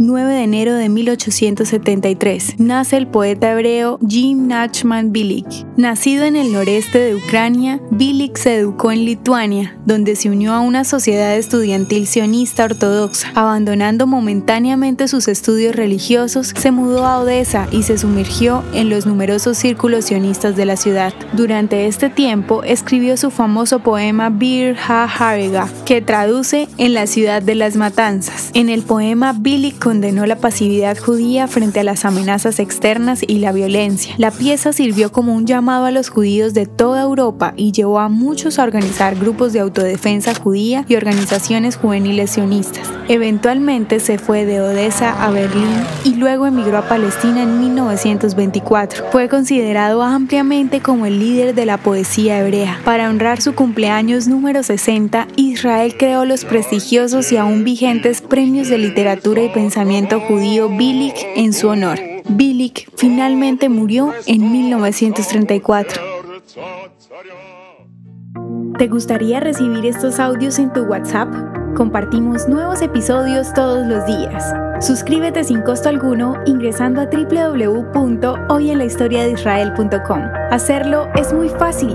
9 de enero de 1873, nace el poeta hebreo Jim Nachman Bilik. Nacido en el noreste de Ucrania, Bilik se educó en Lituania, donde se unió a una sociedad estudiantil sionista ortodoxa. Abandonando momentáneamente sus estudios religiosos, se mudó a Odessa y se sumergió en los numerosos círculos sionistas de la ciudad. Durante este tiempo, escribió su famoso poema Bir Ha-Harega, que traduce en la ciudad de las matanzas. En el poema, Bilik condenó la pasividad judía frente a las amenazas externas y la violencia. La pieza sirvió como un llamado a los judíos de toda Europa y llevó a muchos a organizar grupos de autodefensa judía y organizaciones juveniles sionistas. Eventualmente se fue de Odessa a Berlín y luego emigró a Palestina en 1924. Fue considerado ampliamente como el líder de la poesía hebrea. Para honrar su cumpleaños número 60, Israel creó los prestigiosos y aún vigentes premios de literatura y pensamiento judío Bilik en su honor. Bilik finalmente murió en 1934. ¿Te gustaría recibir estos audios en tu WhatsApp? Compartimos nuevos episodios todos los días. Suscríbete sin costo alguno ingresando a www.hoyenlahistoriadeisrael.com. Hacerlo es muy fácil.